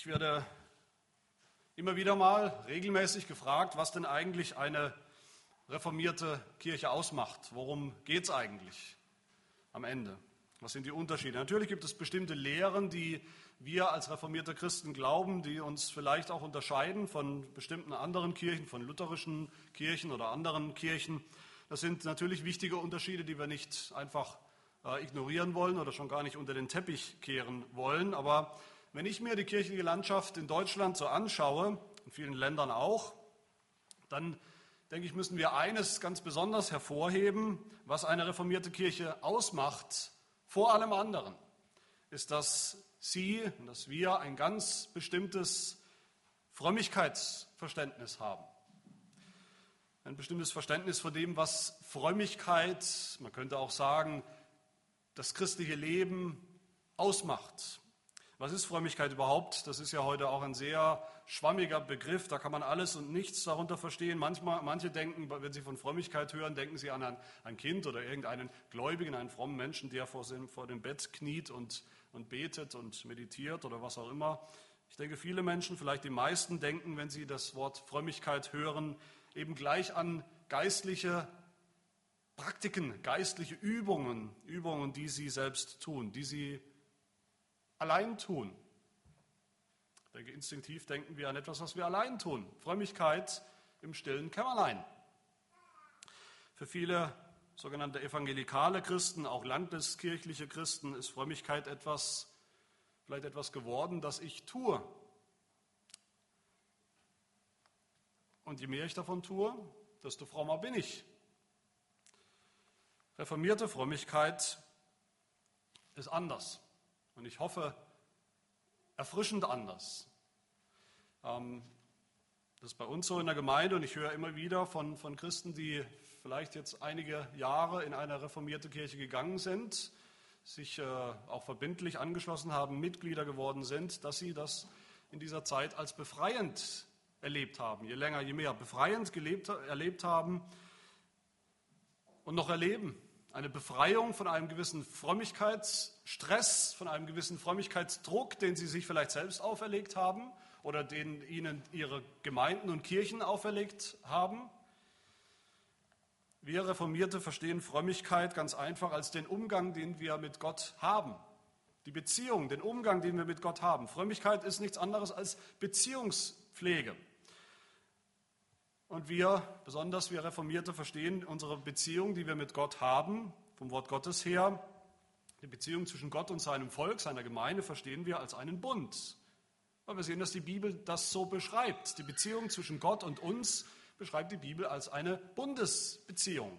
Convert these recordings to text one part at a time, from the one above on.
Ich werde immer wieder mal regelmäßig gefragt, was denn eigentlich eine reformierte Kirche ausmacht. Worum geht es eigentlich am Ende? Was sind die Unterschiede? Natürlich gibt es bestimmte Lehren, die wir als reformierte Christen glauben, die uns vielleicht auch unterscheiden von bestimmten anderen Kirchen, von lutherischen Kirchen oder anderen Kirchen. Das sind natürlich wichtige Unterschiede, die wir nicht einfach äh, ignorieren wollen oder schon gar nicht unter den Teppich kehren wollen. Aber wenn ich mir die kirchliche Landschaft in Deutschland so anschaue, in vielen Ländern auch, dann denke ich, müssen wir eines ganz besonders hervorheben, was eine reformierte Kirche ausmacht, vor allem anderen, ist, dass sie, dass wir ein ganz bestimmtes Frömmigkeitsverständnis haben. Ein bestimmtes Verständnis von dem, was Frömmigkeit, man könnte auch sagen, das christliche Leben ausmacht. Was ist Frömmigkeit überhaupt? Das ist ja heute auch ein sehr schwammiger Begriff. Da kann man alles und nichts darunter verstehen. Manchmal, manche denken, wenn sie von Frömmigkeit hören, denken sie an ein, ein Kind oder irgendeinen Gläubigen, einen frommen Menschen, der vor dem, vor dem Bett kniet und, und betet und meditiert oder was auch immer. Ich denke, viele Menschen, vielleicht die meisten, denken, wenn sie das Wort Frömmigkeit hören, eben gleich an geistliche Praktiken, geistliche Übungen, Übungen, die sie selbst tun, die sie allein tun. Ich denke, instinktiv denken wir an etwas, was wir allein tun. Frömmigkeit im stillen Kämmerlein. Für viele sogenannte evangelikale Christen, auch landeskirchliche Christen, ist Frömmigkeit etwas, vielleicht etwas geworden, das ich tue. Und je mehr ich davon tue, desto frommer bin ich. Reformierte Frömmigkeit ist anders. Und ich hoffe, erfrischend anders. Ähm, das ist bei uns so in der Gemeinde und ich höre immer wieder von, von Christen, die vielleicht jetzt einige Jahre in eine reformierte Kirche gegangen sind, sich äh, auch verbindlich angeschlossen haben, Mitglieder geworden sind, dass sie das in dieser Zeit als befreiend erlebt haben. Je länger, je mehr befreiend gelebt, erlebt haben und noch erleben eine Befreiung von einem gewissen Frömmigkeitsstress, von einem gewissen Frömmigkeitsdruck, den sie sich vielleicht selbst auferlegt haben oder den ihnen ihre Gemeinden und Kirchen auferlegt haben. Wir Reformierte verstehen Frömmigkeit ganz einfach als den Umgang, den wir mit Gott haben. Die Beziehung, den Umgang, den wir mit Gott haben. Frömmigkeit ist nichts anderes als Beziehungspflege. Und wir, besonders wir Reformierte, verstehen unsere Beziehung, die wir mit Gott haben, vom Wort Gottes her, die Beziehung zwischen Gott und seinem Volk, seiner Gemeinde, verstehen wir als einen Bund. Weil wir sehen, dass die Bibel das so beschreibt. Die Beziehung zwischen Gott und uns beschreibt die Bibel als eine Bundesbeziehung.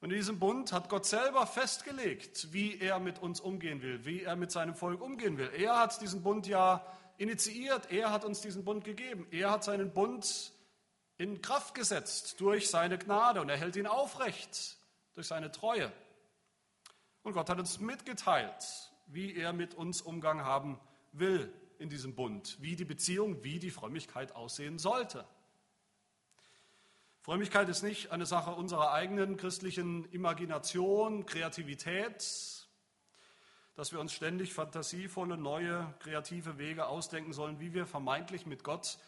Und in diesem Bund hat Gott selber festgelegt, wie er mit uns umgehen will, wie er mit seinem Volk umgehen will. Er hat diesen Bund ja initiiert, er hat uns diesen Bund gegeben. Er hat seinen Bund in Kraft gesetzt durch seine Gnade und er hält ihn aufrecht durch seine Treue. Und Gott hat uns mitgeteilt, wie er mit uns Umgang haben will in diesem Bund, wie die Beziehung, wie die Frömmigkeit aussehen sollte. Frömmigkeit ist nicht eine Sache unserer eigenen christlichen Imagination, Kreativität, dass wir uns ständig fantasievolle, neue, kreative Wege ausdenken sollen, wie wir vermeintlich mit Gott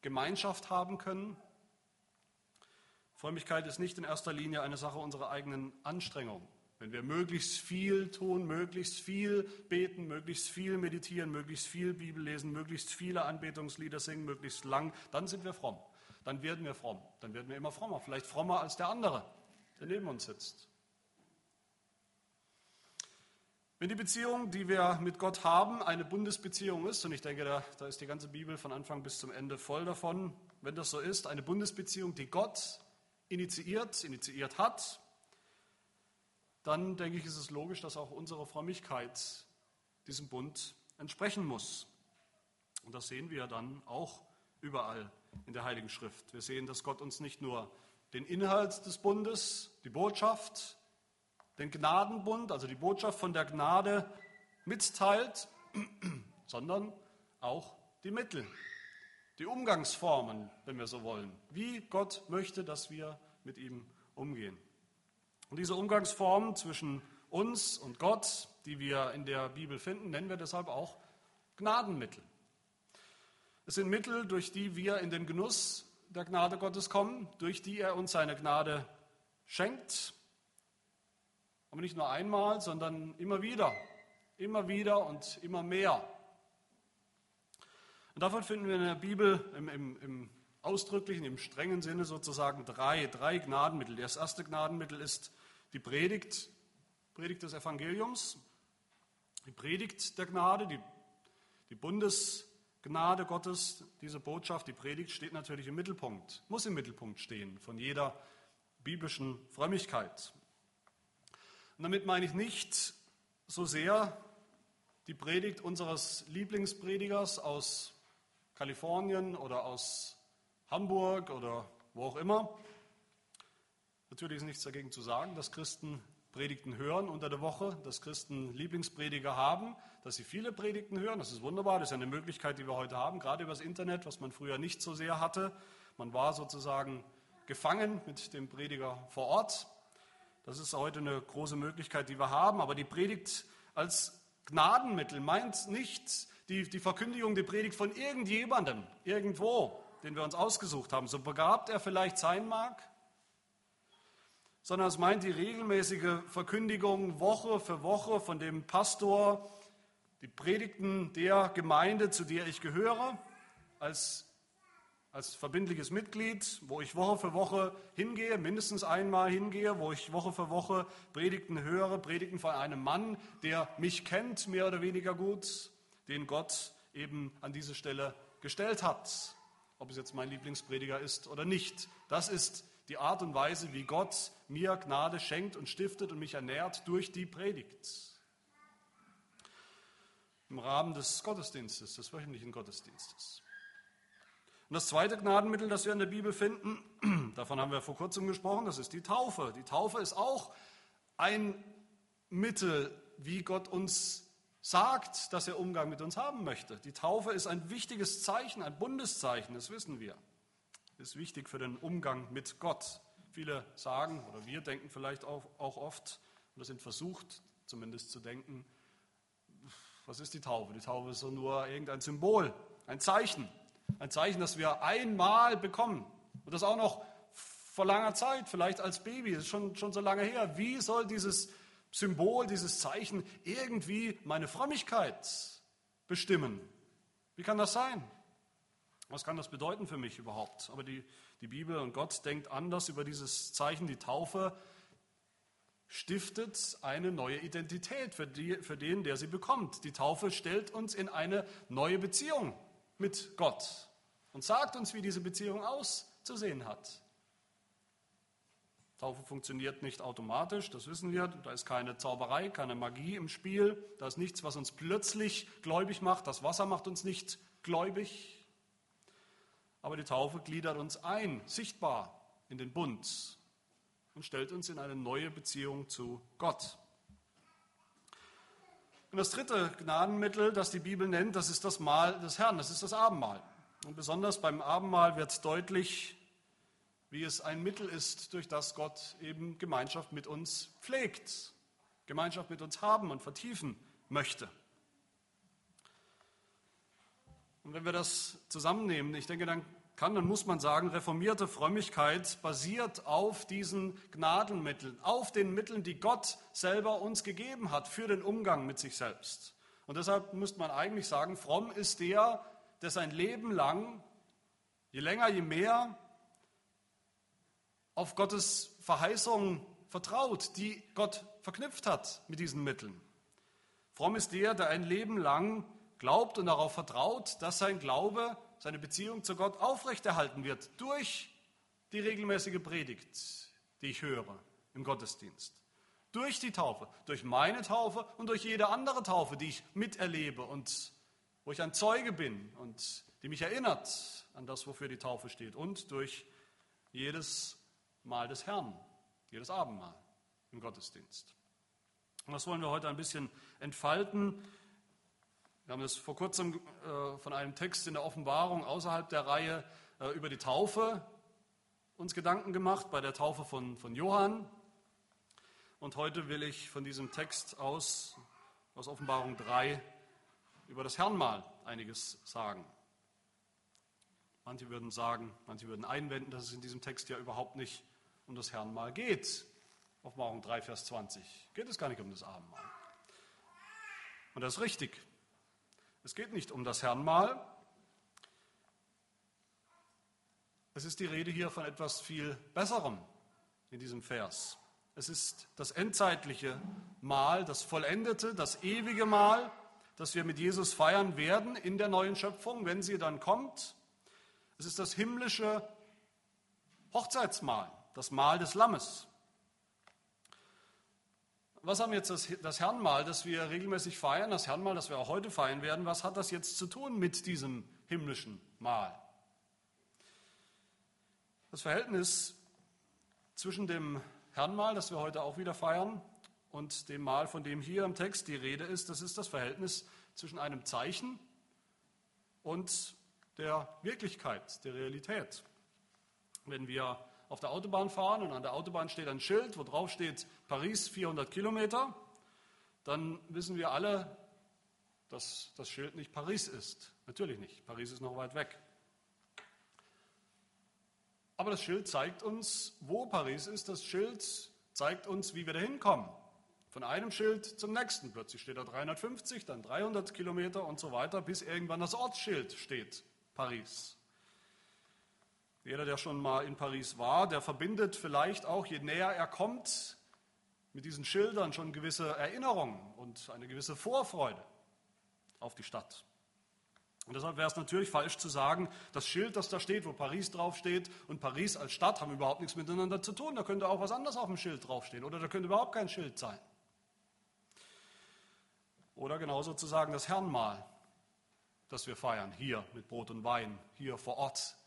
Gemeinschaft haben können. Frömmigkeit ist nicht in erster Linie eine Sache unserer eigenen Anstrengung. Wenn wir möglichst viel tun, möglichst viel beten, möglichst viel meditieren, möglichst viel Bibel lesen, möglichst viele Anbetungslieder singen, möglichst lang, dann sind wir fromm. Dann werden wir fromm. Dann werden wir immer frommer. Vielleicht frommer als der andere, der neben uns sitzt. Wenn die Beziehung, die wir mit Gott haben, eine Bundesbeziehung ist, und ich denke, da, da, ist die ganze Bibel von Anfang bis zum Ende voll davon, wenn das so ist, eine Bundesbeziehung, die Gott initiiert, initiiert hat, dann denke ich, ist es logisch, dass auch unsere Frömmigkeit diesem Bund entsprechen muss. Und das sehen wir dann auch überall in der Heiligen Schrift. Wir sehen, dass Gott uns nicht nur den Inhalt des Bundes, die Botschaft, den Gnadenbund, also die Botschaft von der Gnade mitteilt, sondern auch die Mittel, die Umgangsformen, wenn wir so wollen, wie Gott möchte, dass wir mit ihm umgehen. Und diese Umgangsformen zwischen uns und Gott, die wir in der Bibel finden, nennen wir deshalb auch Gnadenmittel. Es sind Mittel, durch die wir in den Genuss der Gnade Gottes kommen, durch die er uns seine Gnade schenkt. Aber nicht nur einmal, sondern immer wieder, immer wieder und immer mehr. Und davon finden wir in der Bibel im, im, im ausdrücklichen, im strengen Sinne sozusagen drei, drei Gnadenmittel. Das erste Gnadenmittel ist die Predigt, Predigt des Evangeliums, die Predigt der Gnade, die, die Bundesgnade Gottes, diese Botschaft, die Predigt steht natürlich im Mittelpunkt, muss im Mittelpunkt stehen von jeder biblischen Frömmigkeit. Und damit meine ich nicht so sehr die Predigt unseres Lieblingspredigers aus Kalifornien oder aus Hamburg oder wo auch immer. Natürlich ist nichts dagegen zu sagen, dass Christen Predigten hören unter der Woche, dass Christen Lieblingsprediger haben, dass sie viele Predigten hören. Das ist wunderbar, das ist eine Möglichkeit, die wir heute haben, gerade über das Internet, was man früher nicht so sehr hatte. Man war sozusagen gefangen mit dem Prediger vor Ort. Das ist heute eine große Möglichkeit, die wir haben. Aber die Predigt als Gnadenmittel meint nicht die, die Verkündigung, die Predigt von irgendjemandem, irgendwo, den wir uns ausgesucht haben, so begabt er vielleicht sein mag, sondern es meint die regelmäßige Verkündigung Woche für Woche von dem Pastor, die Predigten der Gemeinde, zu der ich gehöre, als, als verbindliches Mitglied, wo ich Woche für Woche hingehe, mindestens einmal hingehe, wo ich Woche für Woche Predigten höre, Predigten von einem Mann, der mich kennt, mehr oder weniger gut, den Gott eben an diese Stelle gestellt hat, ob es jetzt mein Lieblingsprediger ist oder nicht. Das ist die Art und Weise, wie Gott mir Gnade schenkt und stiftet und mich ernährt durch die Predigt. Im Rahmen des Gottesdienstes, des wöchentlichen Gottesdienstes. Und das zweite Gnadenmittel, das wir in der Bibel finden, davon haben wir vor kurzem gesprochen, das ist die Taufe. Die Taufe ist auch ein Mittel, wie Gott uns sagt, dass er Umgang mit uns haben möchte. Die Taufe ist ein wichtiges Zeichen, ein Bundeszeichen, das wissen wir ist wichtig für den Umgang mit Gott. Viele sagen, oder wir denken vielleicht auch, oft, oder sind versucht zumindest zu denken, was ist die Taufe? Die Taufe ist so nur irgendein Symbol, ein Zeichen. Ein Zeichen, das wir einmal bekommen. Und das auch noch vor langer Zeit, vielleicht als Baby, das ist schon, schon so lange her. Wie soll dieses Symbol, dieses Zeichen irgendwie meine Frömmigkeit bestimmen? Wie kann das sein? Was kann das bedeuten für mich überhaupt? Aber die, die Bibel und Gott denkt anders über dieses Zeichen. Die Taufe stiftet eine neue Identität für, die, für den, der sie bekommt. Die Taufe stellt uns in eine neue Beziehung mit Gott und sagt uns, wie diese Beziehung auszusehen hat. Taufe funktioniert nicht automatisch, das wissen wir. Da ist keine Zauberei, keine Magie im Spiel. Da ist nichts, was uns plötzlich gläubig macht. Das Wasser macht uns nicht gläubig. Aber die Taufe gliedert uns ein, sichtbar in den Bund und stellt uns in eine neue Beziehung zu Gott. Und das dritte Gnadenmittel, das die Bibel nennt, das ist das Mahl des Herrn, das ist das Abendmahl. Und besonders beim Abendmahl wird deutlich, wie es ein Mittel ist, durch das Gott eben Gemeinschaft mit uns pflegt, Gemeinschaft mit uns haben und vertiefen möchte. Und wenn wir das zusammennehmen, ich denke, dann kann und muss man sagen, reformierte Frömmigkeit basiert auf diesen Gnadenmitteln, auf den Mitteln, die Gott selber uns gegeben hat für den Umgang mit sich selbst. Und deshalb müsste man eigentlich sagen, fromm ist der, der sein Leben lang, je länger, je mehr, auf Gottes Verheißungen vertraut, die Gott verknüpft hat mit diesen Mitteln. Fromm ist der, der ein Leben lang glaubt und darauf vertraut, dass sein Glaube, seine Beziehung zu Gott aufrechterhalten wird durch die regelmäßige Predigt, die ich höre im Gottesdienst. Durch die Taufe, durch meine Taufe und durch jede andere Taufe, die ich miterlebe und wo ich ein Zeuge bin und die mich erinnert an das, wofür die Taufe steht. Und durch jedes Mal des Herrn, jedes Abendmahl im Gottesdienst. Und das wollen wir heute ein bisschen entfalten. Wir haben es vor kurzem äh, von einem Text in der Offenbarung außerhalb der Reihe äh, über die Taufe uns Gedanken gemacht, bei der Taufe von, von Johann. Und heute will ich von diesem Text aus, aus Offenbarung 3, über das Herrnmal einiges sagen. Manche würden sagen, manche würden einwenden, dass es in diesem Text ja überhaupt nicht um das Herrnmal geht. Offenbarung 3, Vers 20 geht es gar nicht um das Abendmahl. Und das ist richtig. Es geht nicht um das Herrnmal. Es ist die Rede hier von etwas viel Besserem in diesem Vers. Es ist das endzeitliche Mahl, das vollendete, das ewige Mahl, das wir mit Jesus feiern werden in der neuen Schöpfung, wenn sie dann kommt. Es ist das himmlische Hochzeitsmahl, das Mahl des Lammes. Was haben jetzt das, das Herrnmahl, das wir regelmäßig feiern, das Herrnmahl, das wir auch heute feiern werden, was hat das jetzt zu tun mit diesem himmlischen Mahl? Das Verhältnis zwischen dem Herrnmahl, das wir heute auch wieder feiern, und dem Mahl, von dem hier im Text die Rede ist, das ist das Verhältnis zwischen einem Zeichen und der Wirklichkeit, der Realität. Wenn wir auf der Autobahn fahren und an der Autobahn steht ein Schild, wo drauf steht Paris 400 Kilometer, dann wissen wir alle, dass das Schild nicht Paris ist. Natürlich nicht. Paris ist noch weit weg. Aber das Schild zeigt uns, wo Paris ist. Das Schild zeigt uns, wie wir da hinkommen. Von einem Schild zum nächsten. Plötzlich steht da 350, dann 300 Kilometer und so weiter, bis irgendwann das Ortsschild steht, Paris. Jeder, der schon mal in Paris war, der verbindet vielleicht auch, je näher er kommt, mit diesen Schildern schon gewisse Erinnerungen und eine gewisse Vorfreude auf die Stadt. Und deshalb wäre es natürlich falsch zu sagen, das Schild, das da steht, wo Paris draufsteht und Paris als Stadt haben überhaupt nichts miteinander zu tun. Da könnte auch was anderes auf dem Schild draufstehen oder da könnte überhaupt kein Schild sein. Oder genauso zu sagen, das Herrnmal, das wir feiern, hier mit Brot und Wein, hier vor Ort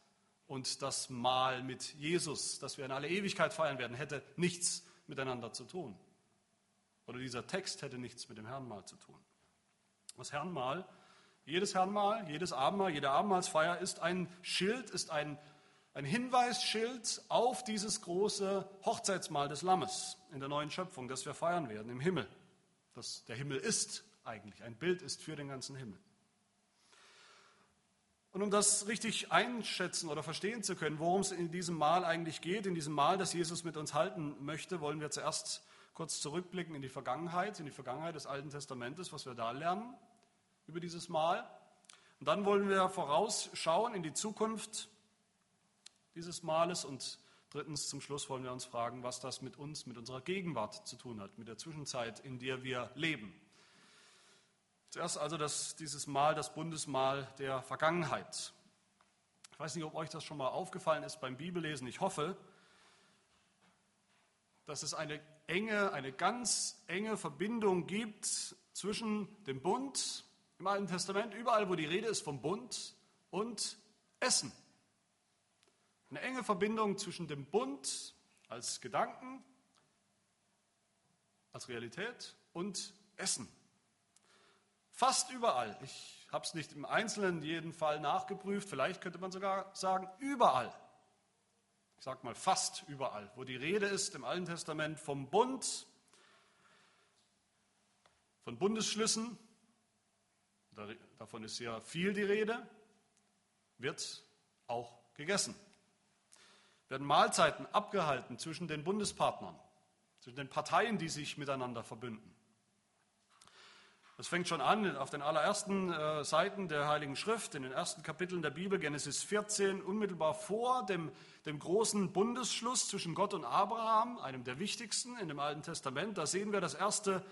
und das Mahl mit Jesus, das wir in alle Ewigkeit feiern werden, hätte nichts miteinander zu tun. Oder dieser Text hätte nichts mit dem Herrnmahl zu tun. Das Herrnmahl, jedes Herrnmahl, jedes Abendmahl, jede Abendmahlsfeier ist ein Schild, ist ein, ein Hinweisschild auf dieses große Hochzeitsmahl des Lammes in der neuen Schöpfung, das wir feiern werden im Himmel. Das der Himmel ist eigentlich, ein Bild ist für den ganzen Himmel. Und um das richtig einschätzen oder verstehen zu können, worum es in diesem Mahl eigentlich geht, in diesem Mahl, das Jesus mit uns halten möchte, wollen wir zuerst kurz zurückblicken in die Vergangenheit, in die Vergangenheit des Alten Testamentes, was wir da lernen über dieses Mahl. Und dann wollen wir vorausschauen in die Zukunft dieses Mahles und drittens zum Schluss wollen wir uns fragen, was das mit uns, mit unserer Gegenwart zu tun hat, mit der Zwischenzeit, in der wir leben. Zuerst also das, dieses Mal, das Bundesmahl der Vergangenheit. Ich weiß nicht, ob euch das schon mal aufgefallen ist beim Bibellesen. Ich hoffe, dass es eine enge, eine ganz enge Verbindung gibt zwischen dem Bund im Alten Testament, überall wo die Rede ist vom Bund und Essen. Eine enge Verbindung zwischen dem Bund als Gedanken, als Realität und Essen. Fast überall. Ich habe es nicht im Einzelnen jeden Fall nachgeprüft. Vielleicht könnte man sogar sagen, überall. Ich sage mal fast überall, wo die Rede ist im Alten Testament vom Bund, von Bundesschlüssen, davon ist ja viel die Rede, wird auch gegessen. Werden Mahlzeiten abgehalten zwischen den Bundespartnern, zwischen den Parteien, die sich miteinander verbünden. Das fängt schon an auf den allerersten äh, Seiten der Heiligen Schrift, in den ersten Kapiteln der Bibel, Genesis 14, unmittelbar vor dem, dem großen Bundesschluss zwischen Gott und Abraham, einem der wichtigsten in dem Alten Testament. Da sehen wir das erste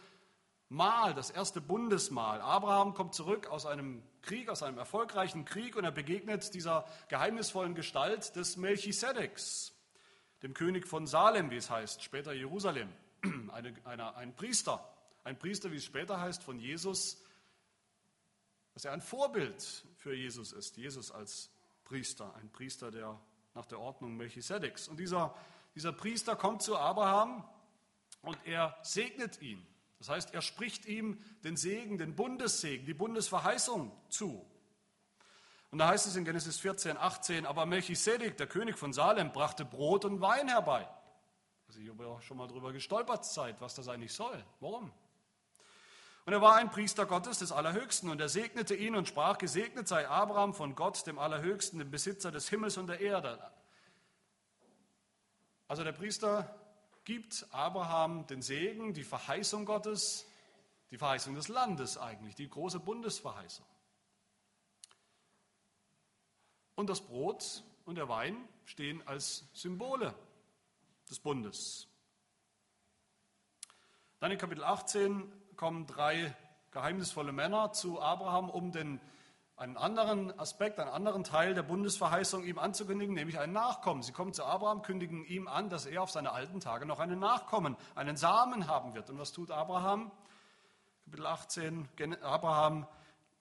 Mal, das erste Bundesmahl. Abraham kommt zurück aus einem Krieg, aus einem erfolgreichen Krieg und er begegnet dieser geheimnisvollen Gestalt des Melchisedeks, dem König von Salem, wie es heißt, später Jerusalem, eine, eine, ein Priester ein Priester, wie es später heißt, von Jesus, dass er ein Vorbild für Jesus ist. Jesus als Priester, ein Priester, der nach der Ordnung Melchisedeks. Und dieser, dieser Priester kommt zu Abraham und er segnet ihn. Das heißt, er spricht ihm den Segen, den Bundessegen, die Bundesverheißung zu. Und da heißt es in Genesis 14, 18, aber Melchisedek, der König von Salem, brachte Brot und Wein herbei. Also ich habe ja auch schon mal darüber gestolpert, Zeit, was das eigentlich soll. Warum? Und er war ein Priester Gottes des Allerhöchsten und er segnete ihn und sprach, gesegnet sei Abraham von Gott, dem Allerhöchsten, dem Besitzer des Himmels und der Erde. Also der Priester gibt Abraham den Segen, die Verheißung Gottes, die Verheißung des Landes eigentlich, die große Bundesverheißung. Und das Brot und der Wein stehen als Symbole des Bundes. Dann in Kapitel 18 kommen drei geheimnisvolle Männer zu Abraham, um den, einen anderen Aspekt, einen anderen Teil der Bundesverheißung ihm anzukündigen, nämlich einen Nachkommen. Sie kommen zu Abraham, kündigen ihm an, dass er auf seine alten Tage noch einen Nachkommen, einen Samen haben wird. Und was tut Abraham? Kapitel 18, Abraham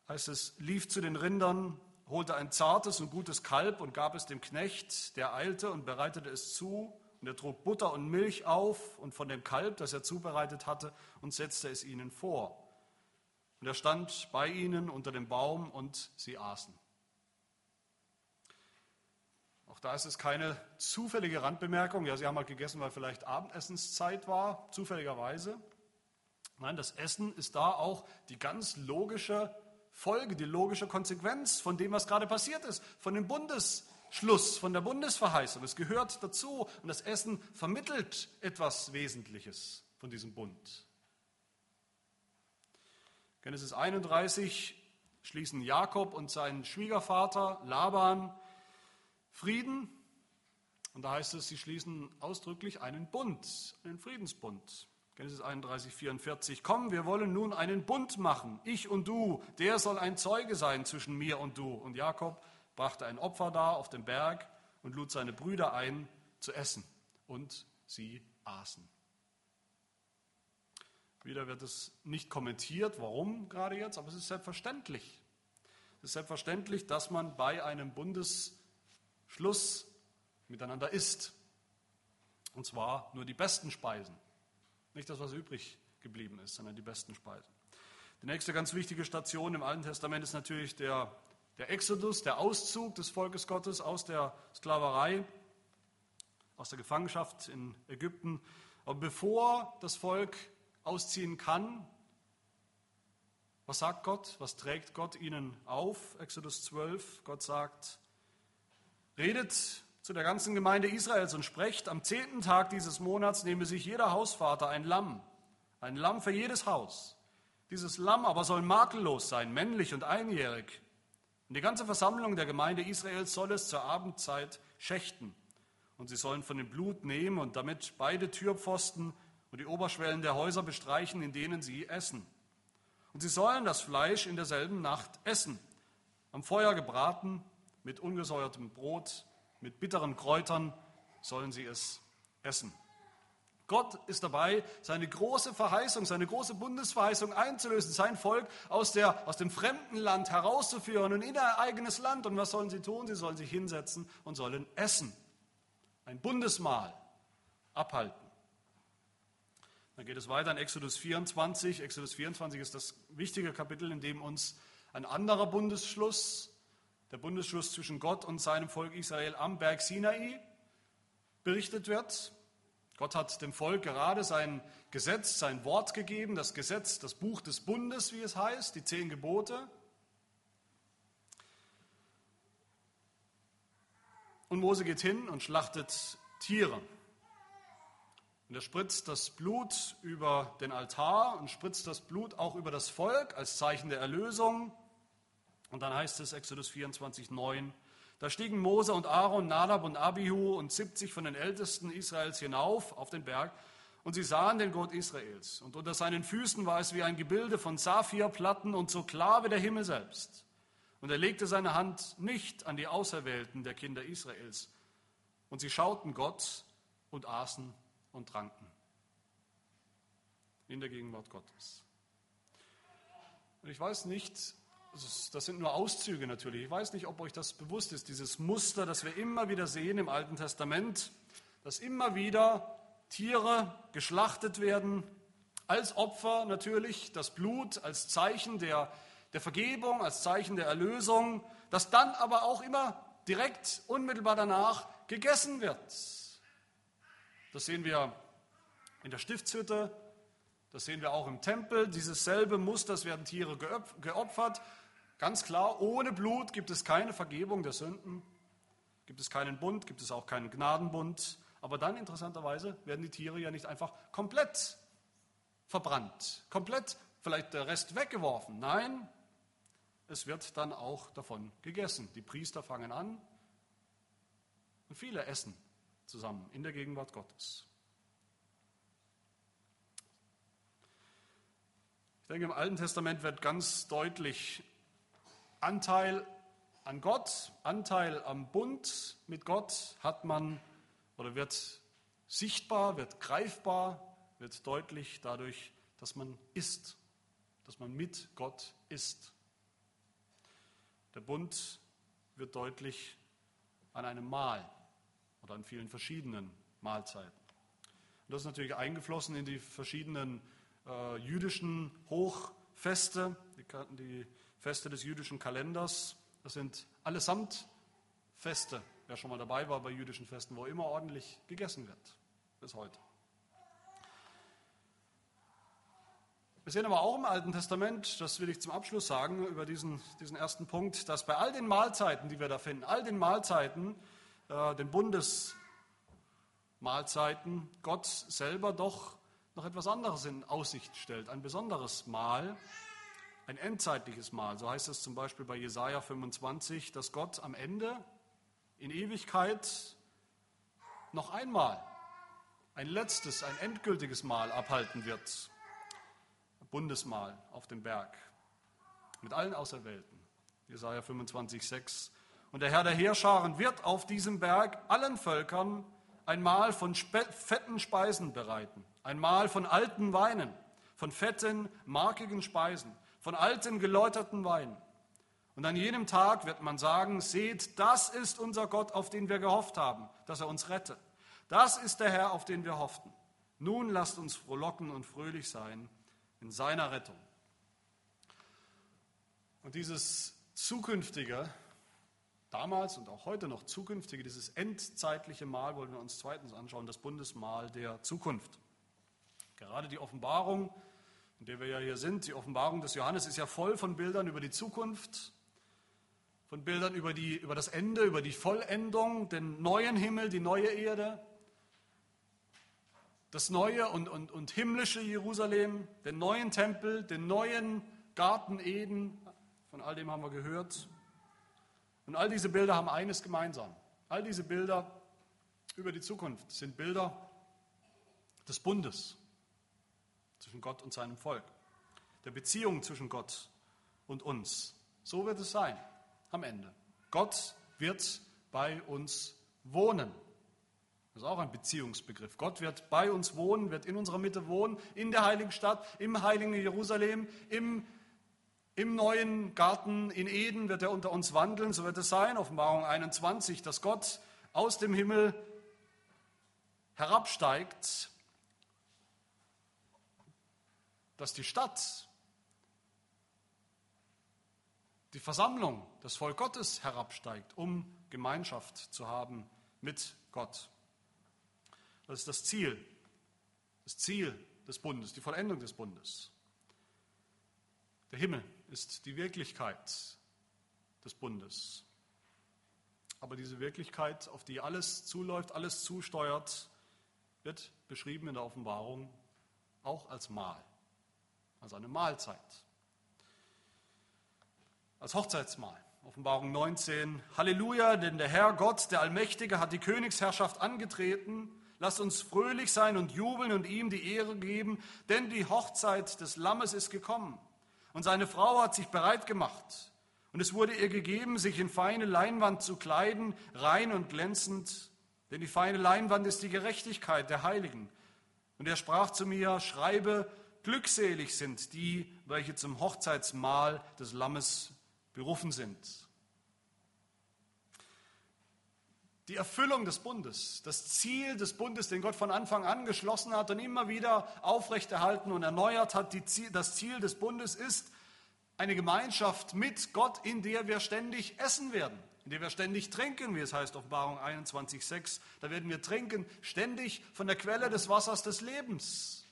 heißt es, lief zu den Rindern, holte ein zartes und gutes Kalb und gab es dem Knecht, der eilte und bereitete es zu. Und er trug Butter und Milch auf und von dem Kalb, das er zubereitet hatte, und setzte es ihnen vor. Und er stand bei ihnen unter dem Baum und sie aßen. Auch da ist es keine zufällige Randbemerkung. Ja, sie haben halt gegessen, weil vielleicht Abendessenszeit war, zufälligerweise. Nein, das Essen ist da auch die ganz logische Folge, die logische Konsequenz von dem, was gerade passiert ist, von dem Bundesschluss, von der Bundesverheißung. Es gehört dazu und das Essen vermittelt etwas Wesentliches von diesem Bund. Genesis 31 schließen Jakob und sein Schwiegervater Laban Frieden. Und da heißt es, sie schließen ausdrücklich einen Bund, einen Friedensbund. Genesis 31, 44. Komm, wir wollen nun einen Bund machen, ich und du. Der soll ein Zeuge sein zwischen mir und du. Und Jakob brachte ein Opfer dar auf dem Berg und lud seine Brüder ein zu essen. Und sie aßen. Wieder wird es nicht kommentiert, warum gerade jetzt, aber es ist selbstverständlich. Es ist selbstverständlich, dass man bei einem Bundesschluss miteinander isst. Und zwar nur die besten Speisen. Nicht das, was übrig geblieben ist, sondern die besten Speisen. Die nächste ganz wichtige Station im Alten Testament ist natürlich der, der Exodus, der Auszug des Volkes Gottes aus der Sklaverei, aus der Gefangenschaft in Ägypten. Aber bevor das Volk ausziehen kann, was sagt Gott? Was trägt Gott ihnen auf? Exodus 12. Gott sagt, redet zu der ganzen Gemeinde Israels und sprecht, am zehnten Tag dieses Monats nehme sich jeder Hausvater ein Lamm, ein Lamm für jedes Haus. Dieses Lamm aber soll makellos sein, männlich und einjährig. Und die ganze Versammlung der Gemeinde Israels soll es zur Abendzeit schächten. Und sie sollen von dem Blut nehmen und damit beide Türpfosten und die Oberschwellen der Häuser bestreichen, in denen sie essen. Und sie sollen das Fleisch in derselben Nacht essen, am Feuer gebraten, mit ungesäuertem Brot mit bitteren Kräutern sollen sie es essen. Gott ist dabei, seine große Verheißung, seine große Bundesverheißung einzulösen, sein Volk aus, der, aus dem fremden Land herauszuführen und in ihr eigenes Land. Und was sollen sie tun? Sie sollen sich hinsetzen und sollen essen. Ein Bundesmahl abhalten. Dann geht es weiter in Exodus 24. Exodus 24 ist das wichtige Kapitel, in dem uns ein anderer Bundesschluss der Bundesschluss zwischen Gott und seinem Volk Israel am Berg Sinai berichtet wird. Gott hat dem Volk gerade sein Gesetz, sein Wort gegeben, das Gesetz, das Buch des Bundes, wie es heißt, die zehn Gebote. Und Mose geht hin und schlachtet Tiere. Und er spritzt das Blut über den Altar und spritzt das Blut auch über das Volk als Zeichen der Erlösung. Und dann heißt es, Exodus 24, 9, da stiegen Mose und Aaron, Nadab und Abihu und 70 von den Ältesten Israels hinauf auf den Berg und sie sahen den Gott Israels. Und unter seinen Füßen war es wie ein Gebilde von Saphirplatten und so klar wie der Himmel selbst. Und er legte seine Hand nicht an die Auserwählten der Kinder Israels. Und sie schauten Gott und aßen und tranken. In der Gegenwart Gottes. Und ich weiß nicht, das sind nur Auszüge natürlich. Ich weiß nicht, ob euch das bewusst ist, dieses Muster, das wir immer wieder sehen im Alten Testament, dass immer wieder Tiere geschlachtet werden, als Opfer natürlich, das Blut als Zeichen der, der Vergebung, als Zeichen der Erlösung, das dann aber auch immer direkt unmittelbar danach gegessen wird. Das sehen wir in der Stiftshütte, Das sehen wir auch im Tempel. Dieses selbe Muster, es werden Tiere geopfert. Ganz klar, ohne Blut gibt es keine Vergebung der Sünden, gibt es keinen Bund, gibt es auch keinen Gnadenbund. Aber dann interessanterweise werden die Tiere ja nicht einfach komplett verbrannt, komplett vielleicht der Rest weggeworfen. Nein, es wird dann auch davon gegessen. Die Priester fangen an und viele essen zusammen in der Gegenwart Gottes. Ich denke, im Alten Testament wird ganz deutlich Anteil an Gott, Anteil am Bund mit Gott hat man oder wird sichtbar, wird greifbar, wird deutlich dadurch, dass man ist, dass man mit Gott ist. Der Bund wird deutlich an einem Mahl oder an vielen verschiedenen Mahlzeiten. Und das ist natürlich eingeflossen in die verschiedenen äh, jüdischen Hochfeste, die, die Feste des jüdischen Kalenders. Das sind allesamt Feste, wer schon mal dabei war bei jüdischen Festen, wo immer ordentlich gegessen wird, bis heute. Wir sehen aber auch im Alten Testament, das will ich zum Abschluss sagen, über diesen, diesen ersten Punkt, dass bei all den Mahlzeiten, die wir da finden, all den Mahlzeiten, äh, den Bundesmahlzeiten, Gott selber doch noch etwas anderes in Aussicht stellt, ein besonderes Mahl, ein endzeitliches Mahl. So heißt es zum Beispiel bei Jesaja 25, dass Gott am Ende in Ewigkeit noch einmal ein letztes, ein endgültiges Mahl abhalten wird. Bundesmahl auf dem Berg mit allen Auserwählten. Jesaja 25, 6. Und der Herr der Heerscharen wird auf diesem Berg allen Völkern ein Mahl von fetten Speisen bereiten, ein Mahl von alten Weinen, von fetten, markigen Speisen, von alten, geläuterten Weinen. Und an jenem Tag wird man sagen, seht, das ist unser Gott, auf den wir gehofft haben, dass er uns rette. Das ist der Herr, auf den wir hofften. Nun lasst uns frohlocken und fröhlich sein in seiner Rettung. Und dieses zukünftige, damals und auch heute noch zukünftige, dieses endzeitliche Mal wollen wir uns zweitens anschauen, das Bundesmahl der Zukunft. Gerade die Offenbarung, in der wir ja hier sind, die Offenbarung des Johannes ist ja voll von Bildern über die Zukunft, von Bildern über, die, über das Ende, über die Vollendung, den neuen Himmel, die neue Erde, das neue und, und, und himmlische Jerusalem, den neuen Tempel, den neuen Garten Eden, von all dem haben wir gehört. Und all diese Bilder haben eines gemeinsam. All diese Bilder über die Zukunft sind Bilder des Bundes zwischen Gott und seinem Volk, der Beziehung zwischen Gott und uns. So wird es sein am Ende. Gott wird bei uns wohnen. Das ist auch ein Beziehungsbegriff. Gott wird bei uns wohnen, wird in unserer Mitte wohnen, in der heiligen Stadt, im heiligen Jerusalem, im, im neuen Garten in Eden wird er unter uns wandeln. So wird es sein, Offenbarung 21, dass Gott aus dem Himmel herabsteigt, dass die Stadt, die Versammlung, das Volk Gottes herabsteigt, um Gemeinschaft zu haben mit Gott. Das ist das Ziel, das Ziel des Bundes, die Vollendung des Bundes. Der Himmel ist die Wirklichkeit des Bundes. Aber diese Wirklichkeit, auf die alles zuläuft, alles zusteuert, wird beschrieben in der Offenbarung auch als Mahl, als eine Mahlzeit, als Hochzeitsmahl. Offenbarung 19, Halleluja, denn der Herr Gott, der Allmächtige, hat die Königsherrschaft angetreten Lasst uns fröhlich sein und jubeln und ihm die Ehre geben, denn die Hochzeit des Lammes ist gekommen. Und seine Frau hat sich bereit gemacht. Und es wurde ihr gegeben, sich in feine Leinwand zu kleiden, rein und glänzend. Denn die feine Leinwand ist die Gerechtigkeit der Heiligen. Und er sprach zu mir, schreibe, glückselig sind die, welche zum Hochzeitsmahl des Lammes berufen sind. die Erfüllung des Bundes, das Ziel des Bundes, den Gott von Anfang an geschlossen hat und immer wieder aufrechterhalten und erneuert hat. Ziel, das Ziel des Bundes ist eine Gemeinschaft mit Gott, in der wir ständig essen werden, in der wir ständig trinken, wie es heißt Offenbarung 21.6. Da werden wir trinken ständig von der Quelle des Wassers des Lebens.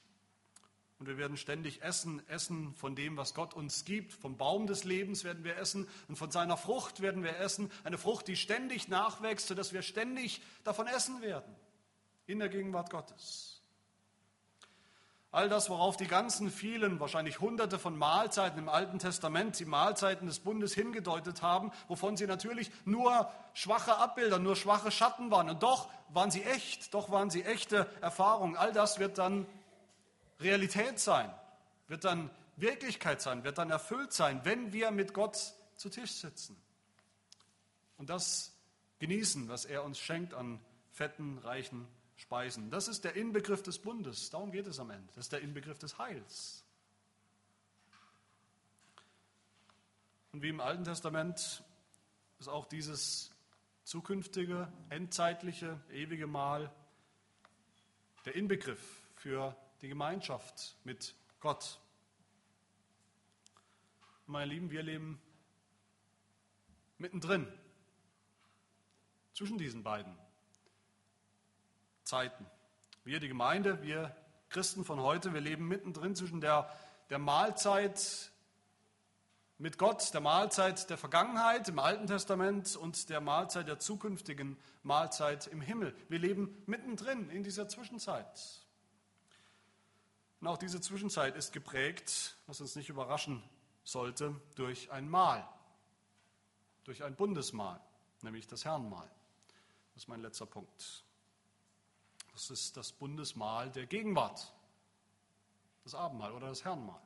Und wir werden ständig essen, essen von dem, was Gott uns gibt. Vom Baum des Lebens werden wir essen und von seiner Frucht werden wir essen. Eine Frucht, die ständig nachwächst, sodass wir ständig davon essen werden. In der Gegenwart Gottes. All das, worauf die ganzen vielen, wahrscheinlich hunderte von Mahlzeiten im Alten Testament, die Mahlzeiten des Bundes hingedeutet haben, wovon sie natürlich nur schwache Abbilder, nur schwache Schatten waren. Und doch waren sie echt, doch waren sie echte Erfahrungen. All das wird dann Realität sein, wird dann Wirklichkeit sein, wird dann erfüllt sein, wenn wir mit Gott zu Tisch sitzen und das genießen, was er uns schenkt an fetten, reichen Speisen. Das ist der Inbegriff des Bundes. Darum geht es am Ende. Das ist der Inbegriff des Heils. Und wie im Alten Testament ist auch dieses zukünftige, endzeitliche, ewige Mahl der Inbegriff für die Gemeinschaft mit Gott. Meine Lieben, wir leben mittendrin zwischen diesen beiden Zeiten. Wir, die Gemeinde, wir Christen von heute, wir leben mittendrin zwischen der, der Mahlzeit mit Gott, der Mahlzeit der Vergangenheit im Alten Testament und der Mahlzeit der zukünftigen Mahlzeit im Himmel. Wir leben mittendrin in dieser Zwischenzeit. Und auch diese Zwischenzeit ist geprägt, was uns nicht überraschen sollte, durch ein Mahl, durch ein Bundesmahl, nämlich das Herrnmahl. Das ist mein letzter Punkt. Das ist das Bundesmahl der Gegenwart, das Abendmahl oder das Herrenmahl.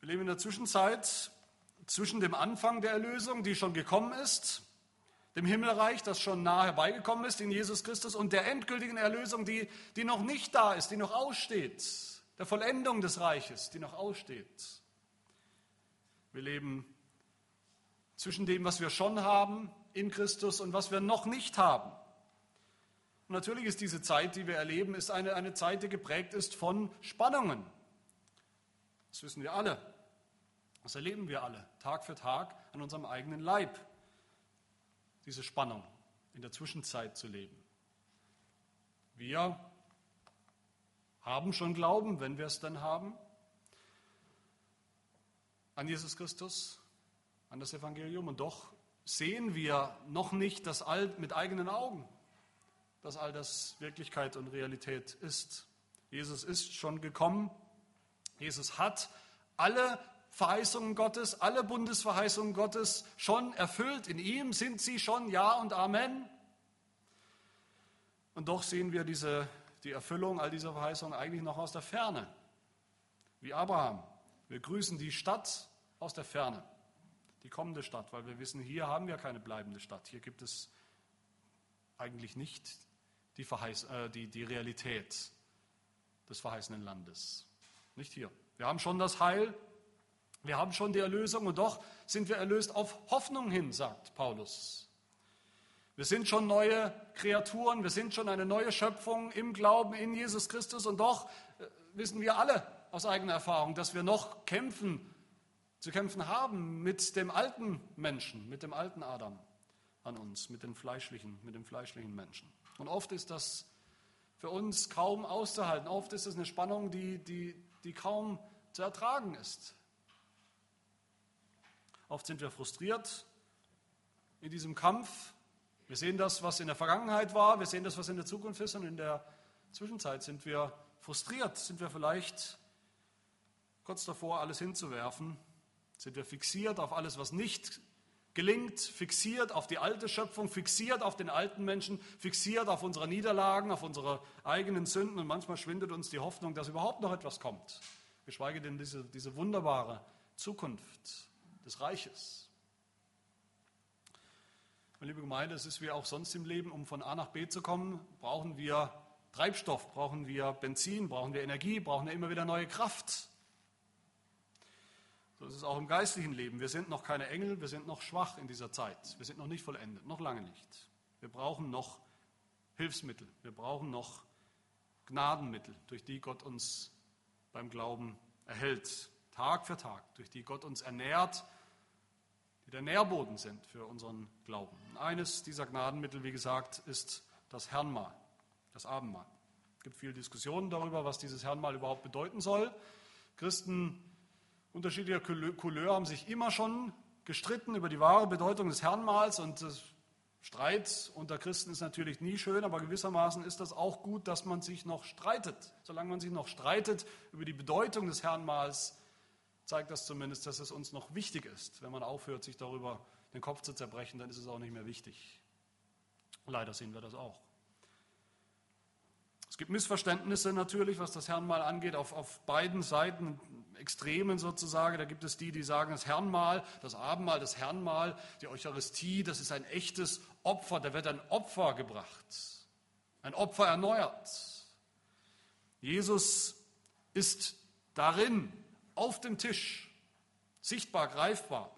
Wir leben in der Zwischenzeit zwischen dem Anfang der Erlösung, die schon gekommen ist, dem Himmelreich, das schon nah herbeigekommen ist in Jesus Christus, und der endgültigen Erlösung, die, die noch nicht da ist, die noch aussteht, der Vollendung des Reiches, die noch aussteht. Wir leben zwischen dem, was wir schon haben in Christus und was wir noch nicht haben. Und natürlich ist diese Zeit, die wir erleben, ist eine, eine Zeit, die geprägt ist von Spannungen. Das wissen wir alle. Das erleben wir alle, Tag für Tag an unserem eigenen Leib. Diese Spannung in der Zwischenzeit zu leben. Wir haben schon Glauben, wenn wir es dann haben, an Jesus Christus, an das Evangelium. Und doch sehen wir noch nicht das Alt mit eigenen Augen dass all das Wirklichkeit und Realität ist. Jesus ist schon gekommen. Jesus hat alle Verheißungen Gottes, alle Bundesverheißungen Gottes schon erfüllt. In ihm sind sie schon Ja und Amen. Und doch sehen wir diese, die Erfüllung all dieser Verheißungen eigentlich noch aus der Ferne. Wie Abraham. Wir grüßen die Stadt aus der Ferne, die kommende Stadt, weil wir wissen, hier haben wir keine bleibende Stadt. Hier gibt es eigentlich nicht die, Verheiß, äh, die, die Realität des verheißenen Landes. Nicht hier. Wir haben schon das Heil, wir haben schon die Erlösung und doch sind wir erlöst auf Hoffnung hin, sagt Paulus. Wir sind schon neue Kreaturen, wir sind schon eine neue Schöpfung im Glauben in Jesus Christus und doch äh, wissen wir alle aus eigener Erfahrung, dass wir noch kämpfen, zu kämpfen haben mit dem alten Menschen, mit dem alten Adam an uns, mit den fleischlichen, mit dem fleischlichen Menschen. Und oft ist das für uns kaum auszuhalten. Oft ist es eine Spannung, die, die, die kaum zu ertragen ist. Oft sind wir frustriert in diesem Kampf. Wir sehen das, was in der Vergangenheit war, wir sehen das, was in der Zukunft ist. Und in der Zwischenzeit sind wir frustriert, sind wir vielleicht kurz davor, alles hinzuwerfen, sind wir fixiert auf alles, was nicht gelingt, fixiert auf die alte Schöpfung, fixiert auf den alten Menschen, fixiert auf unsere Niederlagen, auf unsere eigenen Sünden. Und manchmal schwindet uns die Hoffnung, dass überhaupt noch etwas kommt, geschweige denn diese, diese wunderbare Zukunft des Reiches. Meine liebe Gemeinde, es ist wie auch sonst im Leben, um von A nach B zu kommen, brauchen wir Treibstoff, brauchen wir Benzin, brauchen wir Energie, brauchen wir immer wieder neue Kraft. So ist es auch im geistlichen Leben. Wir sind noch keine Engel, wir sind noch schwach in dieser Zeit. Wir sind noch nicht vollendet, noch lange nicht. Wir brauchen noch Hilfsmittel, wir brauchen noch Gnadenmittel, durch die Gott uns beim Glauben erhält, Tag für Tag, durch die Gott uns ernährt, der Nährboden sind für unseren Glauben. Eines dieser Gnadenmittel, wie gesagt, ist das Herrnmahl, das Abendmahl. Es gibt viele Diskussionen darüber, was dieses Herrenmal überhaupt bedeuten soll. Christen unterschiedlicher Couleur haben sich immer schon gestritten über die wahre Bedeutung des Herrenmahls und Streit unter Christen ist natürlich nie schön, aber gewissermaßen ist das auch gut, dass man sich noch streitet. Solange man sich noch streitet über die Bedeutung des Herrenmahls, zeigt das zumindest, dass es uns noch wichtig ist. Wenn man aufhört, sich darüber den Kopf zu zerbrechen, dann ist es auch nicht mehr wichtig. Leider sehen wir das auch. Es gibt Missverständnisse natürlich, was das Herrenmal angeht, auf, auf beiden Seiten, Extremen sozusagen. Da gibt es die, die sagen, das Herrenmal, das Abendmahl, das Herrenmal, die Eucharistie, das ist ein echtes Opfer. Da wird ein Opfer gebracht, ein Opfer erneuert. Jesus ist darin, auf dem Tisch, sichtbar, greifbar.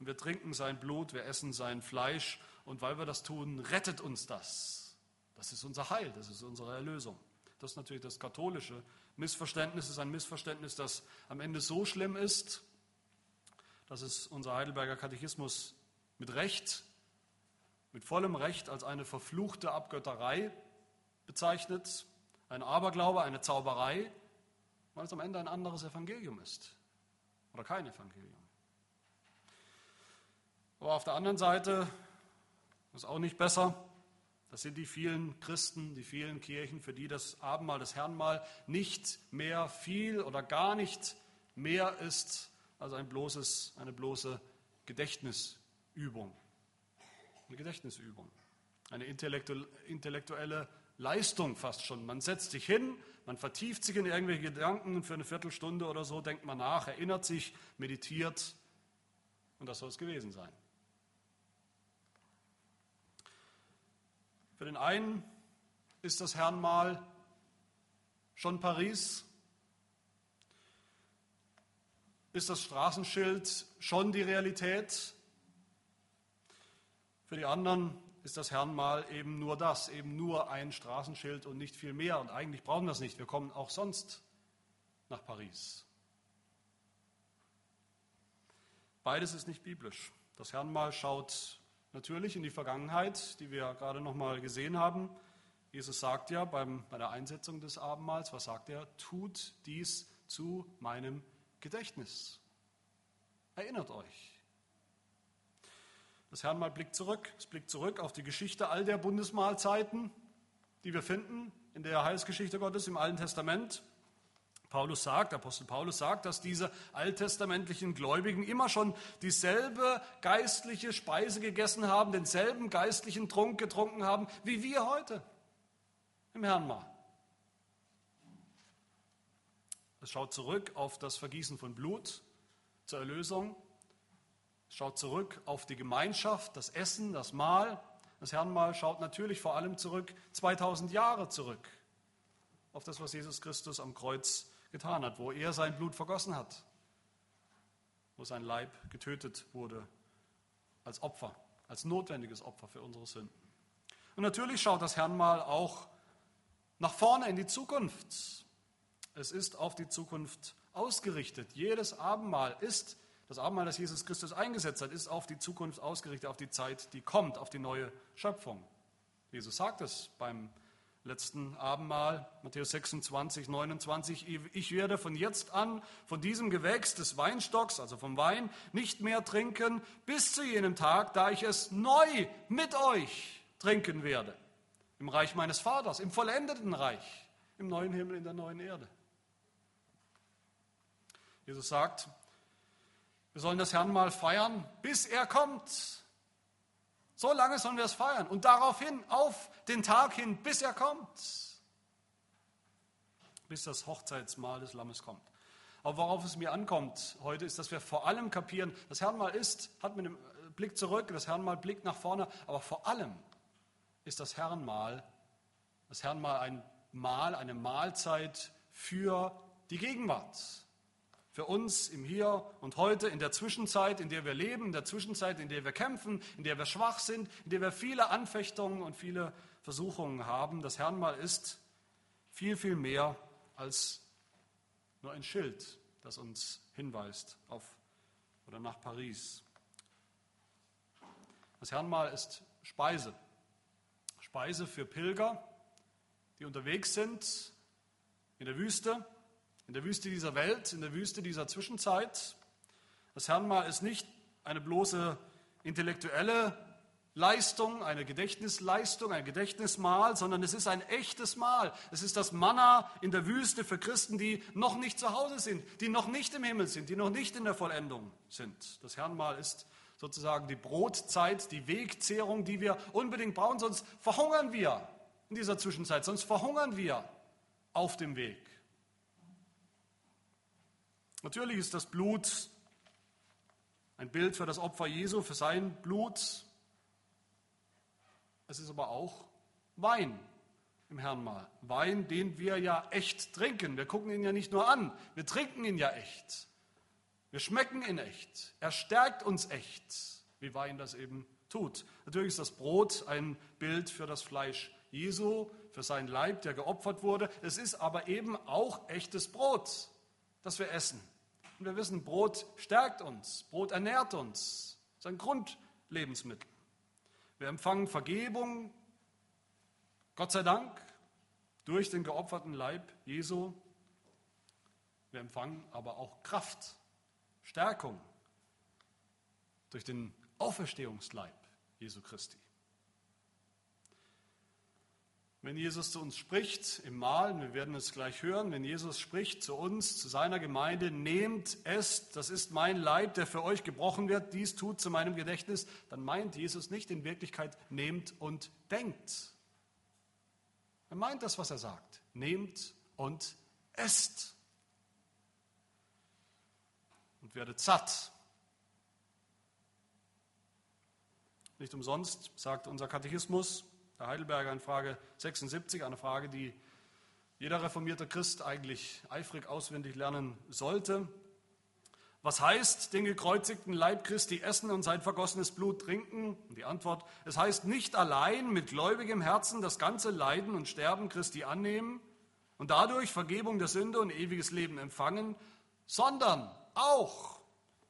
Und wir trinken sein Blut, wir essen sein Fleisch. Und weil wir das tun, rettet uns das. Das ist unser Heil, das ist unsere Erlösung. Das ist natürlich das katholische Missverständnis. Es ist ein Missverständnis, das am Ende so schlimm ist, dass es unser Heidelberger Katechismus mit Recht, mit vollem Recht als eine verfluchte Abgötterei bezeichnet, ein Aberglaube, eine Zauberei, weil es am Ende ein anderes Evangelium ist oder kein Evangelium. Aber auf der anderen Seite ist auch nicht besser. Das sind die vielen Christen, die vielen Kirchen, für die das Abendmahl, das Herrnmahl nicht mehr viel oder gar nicht mehr ist als ein bloßes, eine bloße Gedächtnisübung. Eine Gedächtnisübung. Eine intellektuelle Leistung fast schon. Man setzt sich hin, man vertieft sich in irgendwelche Gedanken für eine Viertelstunde oder so, denkt man nach, erinnert sich, meditiert und das soll es gewesen sein. Für den einen ist das Herrenmal schon Paris, ist das Straßenschild schon die Realität. Für die anderen ist das Herrenmal eben nur das, eben nur ein Straßenschild und nicht viel mehr. Und eigentlich brauchen wir das nicht. Wir kommen auch sonst nach Paris. Beides ist nicht biblisch. Das Herrenmal schaut natürlich in die Vergangenheit, die wir gerade noch mal gesehen haben. Jesus sagt ja beim, bei der Einsetzung des Abendmahls, was sagt er? Tut dies zu meinem Gedächtnis. Erinnert euch. Das Herrnmal blickt zurück. Es blickt zurück auf die Geschichte all der Bundesmahlzeiten, die wir finden in der Heilsgeschichte Gottes im Alten Testament. Paulus sagt, Apostel Paulus sagt, dass diese alttestamentlichen Gläubigen immer schon dieselbe geistliche Speise gegessen haben, denselben geistlichen Trunk getrunken haben, wie wir heute im Herrnmahl. Es schaut zurück auf das Vergießen von Blut zur Erlösung. Schaut zurück auf die Gemeinschaft, das Essen, das Mahl. Das Herrnmahl schaut natürlich vor allem zurück, 2000 Jahre zurück, auf das, was Jesus Christus am Kreuz getan hat, wo er sein Blut vergossen hat, wo sein Leib getötet wurde als Opfer, als notwendiges Opfer für unsere Sünden. Und natürlich schaut das Herrnmal auch nach vorne in die Zukunft. Es ist auf die Zukunft ausgerichtet. Jedes Abendmahl ist, das Abendmahl, das Jesus Christus eingesetzt hat, ist auf die Zukunft ausgerichtet, auf die Zeit, die kommt, auf die neue Schöpfung. Jesus sagt es beim letzten Abendmahl, Matthäus 26, 29, ich werde von jetzt an von diesem Gewächs des Weinstocks, also vom Wein, nicht mehr trinken, bis zu jenem Tag, da ich es neu mit euch trinken werde. Im Reich meines Vaters, im vollendeten Reich, im neuen Himmel, in der neuen Erde. Jesus sagt, wir sollen das Herrn mal feiern, bis er kommt. So lange sollen wir es feiern und daraufhin auf den Tag hin, bis er kommt. Bis das Hochzeitsmahl des Lammes kommt. Aber worauf es mir ankommt heute, ist, dass wir vor allem kapieren, das Herrnmal ist, hat mit dem Blick zurück, das Herrnmal blickt nach vorne, aber vor allem ist das Herrenmahl, das Herrenmahl ein Mahl, eine Mahlzeit für die Gegenwart für uns im Hier und heute, in der Zwischenzeit, in der wir leben, in der Zwischenzeit, in der wir kämpfen, in der wir schwach sind, in der wir viele Anfechtungen und viele Versuchungen haben. Das Herrnmal ist viel, viel mehr als nur ein Schild, das uns hinweist auf oder nach Paris. Das Herrnmal ist Speise. Speise für Pilger, die unterwegs sind in der Wüste, in der Wüste dieser Welt, in der Wüste dieser Zwischenzeit. Das Herrnmal ist nicht eine bloße intellektuelle Leistung, eine Gedächtnisleistung, ein Gedächtnismahl, sondern es ist ein echtes Mahl. Es ist das Manna in der Wüste für Christen, die noch nicht zu Hause sind, die noch nicht im Himmel sind, die noch nicht in der Vollendung sind. Das Herrnmal ist sozusagen die Brotzeit, die Wegzehrung, die wir unbedingt brauchen, sonst verhungern wir in dieser Zwischenzeit, sonst verhungern wir auf dem Weg. Natürlich ist das Blut ein Bild für das Opfer Jesu, für sein Blut. Es ist aber auch Wein im Herrnmal. Wein, den wir ja echt trinken. Wir gucken ihn ja nicht nur an, wir trinken ihn ja echt. Wir schmecken ihn echt. Er stärkt uns echt, wie Wein das eben tut. Natürlich ist das Brot ein Bild für das Fleisch Jesu, für seinen Leib, der geopfert wurde. Es ist aber eben auch echtes Brot, das wir essen. Und wir wissen, Brot stärkt uns, Brot ernährt uns. Ist ein Grundlebensmittel. Wir empfangen Vergebung, Gott sei Dank, durch den geopferten Leib Jesu. Wir empfangen aber auch Kraft, Stärkung durch den Auferstehungsleib Jesu Christi. Wenn Jesus zu uns spricht im Mahl, wir werden es gleich hören, wenn Jesus spricht zu uns, zu seiner Gemeinde, nehmt es, das ist mein Leib, der für euch gebrochen wird, dies tut zu meinem Gedächtnis, dann meint Jesus nicht in Wirklichkeit, nehmt und denkt. Er meint das, was er sagt. Nehmt und esst. Und werdet satt. Nicht umsonst sagt unser Katechismus, Herr Heidelberger in Frage 76, eine Frage, die jeder reformierte Christ eigentlich eifrig auswendig lernen sollte. Was heißt, den gekreuzigten Leib Christi essen und sein vergossenes Blut trinken? Und die Antwort, es heißt nicht allein mit gläubigem Herzen das ganze Leiden und Sterben Christi annehmen und dadurch Vergebung der Sünde und ewiges Leben empfangen, sondern auch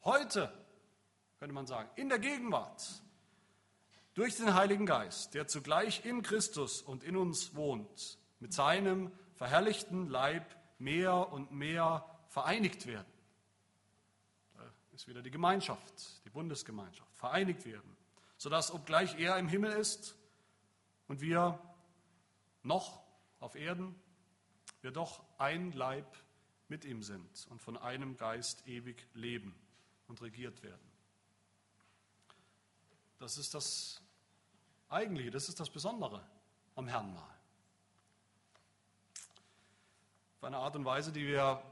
heute, könnte man sagen, in der Gegenwart durch den Heiligen Geist, der zugleich in Christus und in uns wohnt, mit seinem verherrlichten Leib mehr und mehr vereinigt werden. Da ist wieder die Gemeinschaft, die Bundesgemeinschaft, vereinigt werden, sodass obgleich er im Himmel ist und wir noch auf Erden, wir doch ein Leib mit ihm sind und von einem Geist ewig leben und regiert werden. Das ist das Eigentliche, das ist das Besondere am Herrnmal. Auf eine Art und Weise, die wir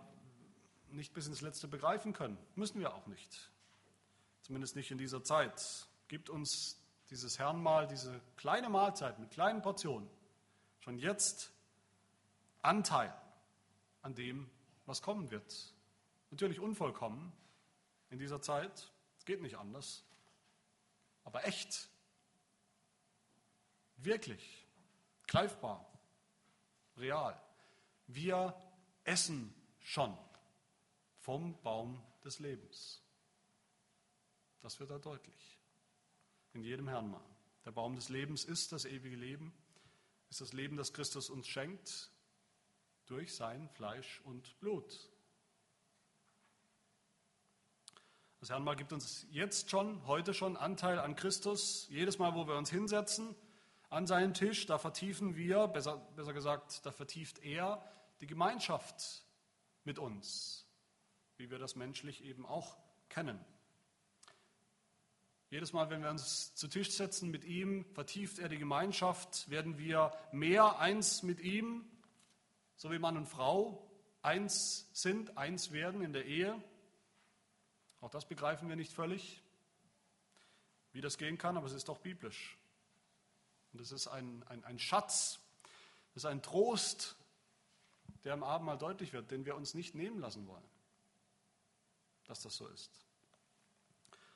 nicht bis ins Letzte begreifen können. Müssen wir auch nicht. Zumindest nicht in dieser Zeit. Gibt uns dieses Herrnmal, diese kleine Mahlzeit mit kleinen Portionen schon jetzt Anteil an dem, was kommen wird. Natürlich unvollkommen in dieser Zeit, es geht nicht anders aber echt, wirklich, greifbar, real. Wir essen schon vom Baum des Lebens. Das wird da deutlich. In jedem Herrn Der Baum des Lebens ist das ewige Leben, ist das Leben, das Christus uns schenkt durch sein Fleisch und Blut. Das Herrn mal gibt uns jetzt schon, heute schon Anteil an Christus. Jedes Mal, wo wir uns hinsetzen an seinen Tisch, da vertiefen wir, besser, besser gesagt, da vertieft er die Gemeinschaft mit uns, wie wir das menschlich eben auch kennen. Jedes Mal, wenn wir uns zu Tisch setzen mit ihm, vertieft er die Gemeinschaft, werden wir mehr eins mit ihm, so wie Mann und Frau eins sind, eins werden in der Ehe. Auch das begreifen wir nicht völlig, wie das gehen kann, aber es ist doch biblisch. Und es ist ein, ein, ein Schatz, es ist ein Trost, der im Abendmahl deutlich wird, den wir uns nicht nehmen lassen wollen, dass das so ist.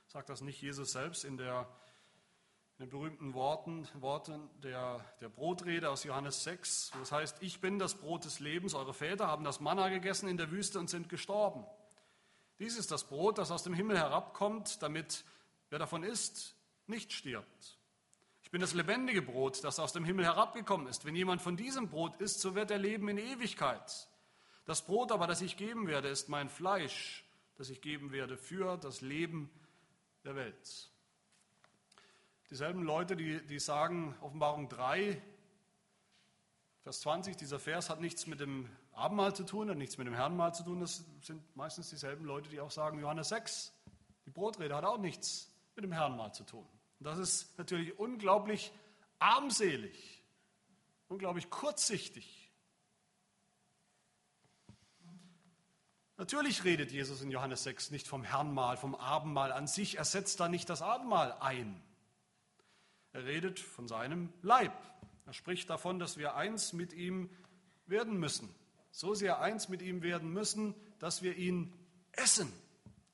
Sagt das nicht Jesus selbst in, der, in den berühmten Worten, Worten der, der Brotrede aus Johannes 6, wo es heißt, ich bin das Brot des Lebens, eure Väter haben das Manna gegessen in der Wüste und sind gestorben. Dies ist das Brot, das aus dem Himmel herabkommt, damit wer davon isst, nicht stirbt. Ich bin das lebendige Brot, das aus dem Himmel herabgekommen ist. Wenn jemand von diesem Brot isst, so wird er leben in Ewigkeit. Das Brot aber, das ich geben werde, ist mein Fleisch, das ich geben werde für das Leben der Welt. Dieselben Leute, die, die sagen, Offenbarung 3, Vers 20, dieser Vers hat nichts mit dem Abendmahl zu tun, hat nichts mit dem Herrenmahl zu tun. Das sind meistens dieselben Leute, die auch sagen, Johannes 6, die Brotrede hat auch nichts mit dem Herrenmahl zu tun. Und das ist natürlich unglaublich armselig, unglaublich kurzsichtig. Natürlich redet Jesus in Johannes 6 nicht vom Herrenmahl, vom Abendmahl an sich. Er setzt da nicht das Abendmahl ein. Er redet von seinem Leib. Er spricht davon, dass wir eins mit ihm werden müssen. So sehr eins mit ihm werden müssen, dass wir ihn essen,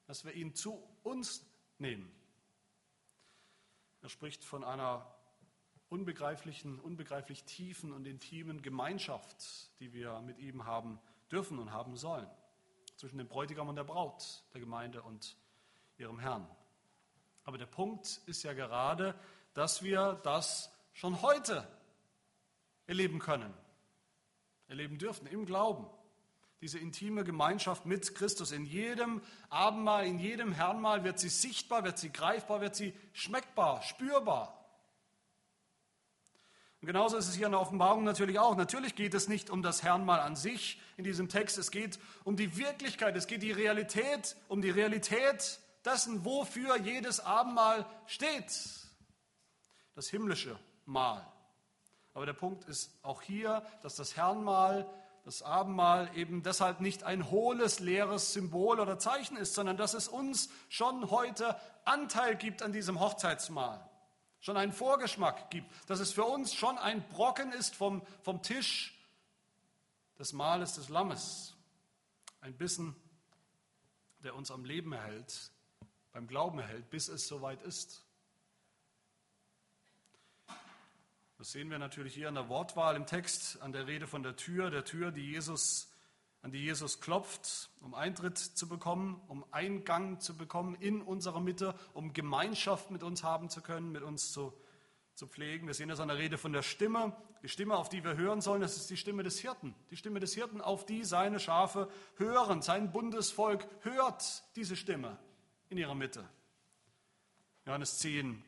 dass wir ihn zu uns nehmen. Er spricht von einer unbegreiflichen, unbegreiflich tiefen und intimen Gemeinschaft, die wir mit ihm haben dürfen und haben sollen zwischen dem Bräutigam und der Braut, der Gemeinde und ihrem Herrn. Aber der Punkt ist ja gerade, dass wir das schon heute erleben können, erleben dürfen im Glauben. Diese intime Gemeinschaft mit Christus. In jedem Abendmahl, in jedem Herrnmahl wird sie sichtbar, wird sie greifbar, wird sie schmeckbar, spürbar. Und genauso ist es hier in der Offenbarung natürlich auch. Natürlich geht es nicht um das Herrnmal an sich in diesem Text. Es geht um die Wirklichkeit, es geht die Realität, um die Realität dessen, wofür jedes Abendmahl steht. Das himmlische Mahl. Aber der Punkt ist auch hier, dass das Herrnmal, das Abendmahl eben deshalb nicht ein hohles, leeres Symbol oder Zeichen ist, sondern dass es uns schon heute Anteil gibt an diesem Hochzeitsmahl schon einen Vorgeschmack gibt, dass es für uns schon ein Brocken ist vom, vom Tisch des Mahles des Lammes. Ein Bissen, der uns am Leben erhält, beim Glauben erhält, bis es soweit ist. Das sehen wir natürlich hier an der Wortwahl im Text, an der Rede von der Tür, der Tür, die Jesus an die Jesus klopft, um Eintritt zu bekommen, um Eingang zu bekommen in unserer Mitte, um Gemeinschaft mit uns haben zu können, mit uns zu, zu pflegen. Wir sehen das an der Rede von der Stimme. Die Stimme, auf die wir hören sollen, das ist die Stimme des Hirten. Die Stimme des Hirten, auf die seine Schafe hören. Sein Bundesvolk hört diese Stimme in ihrer Mitte. Johannes 10,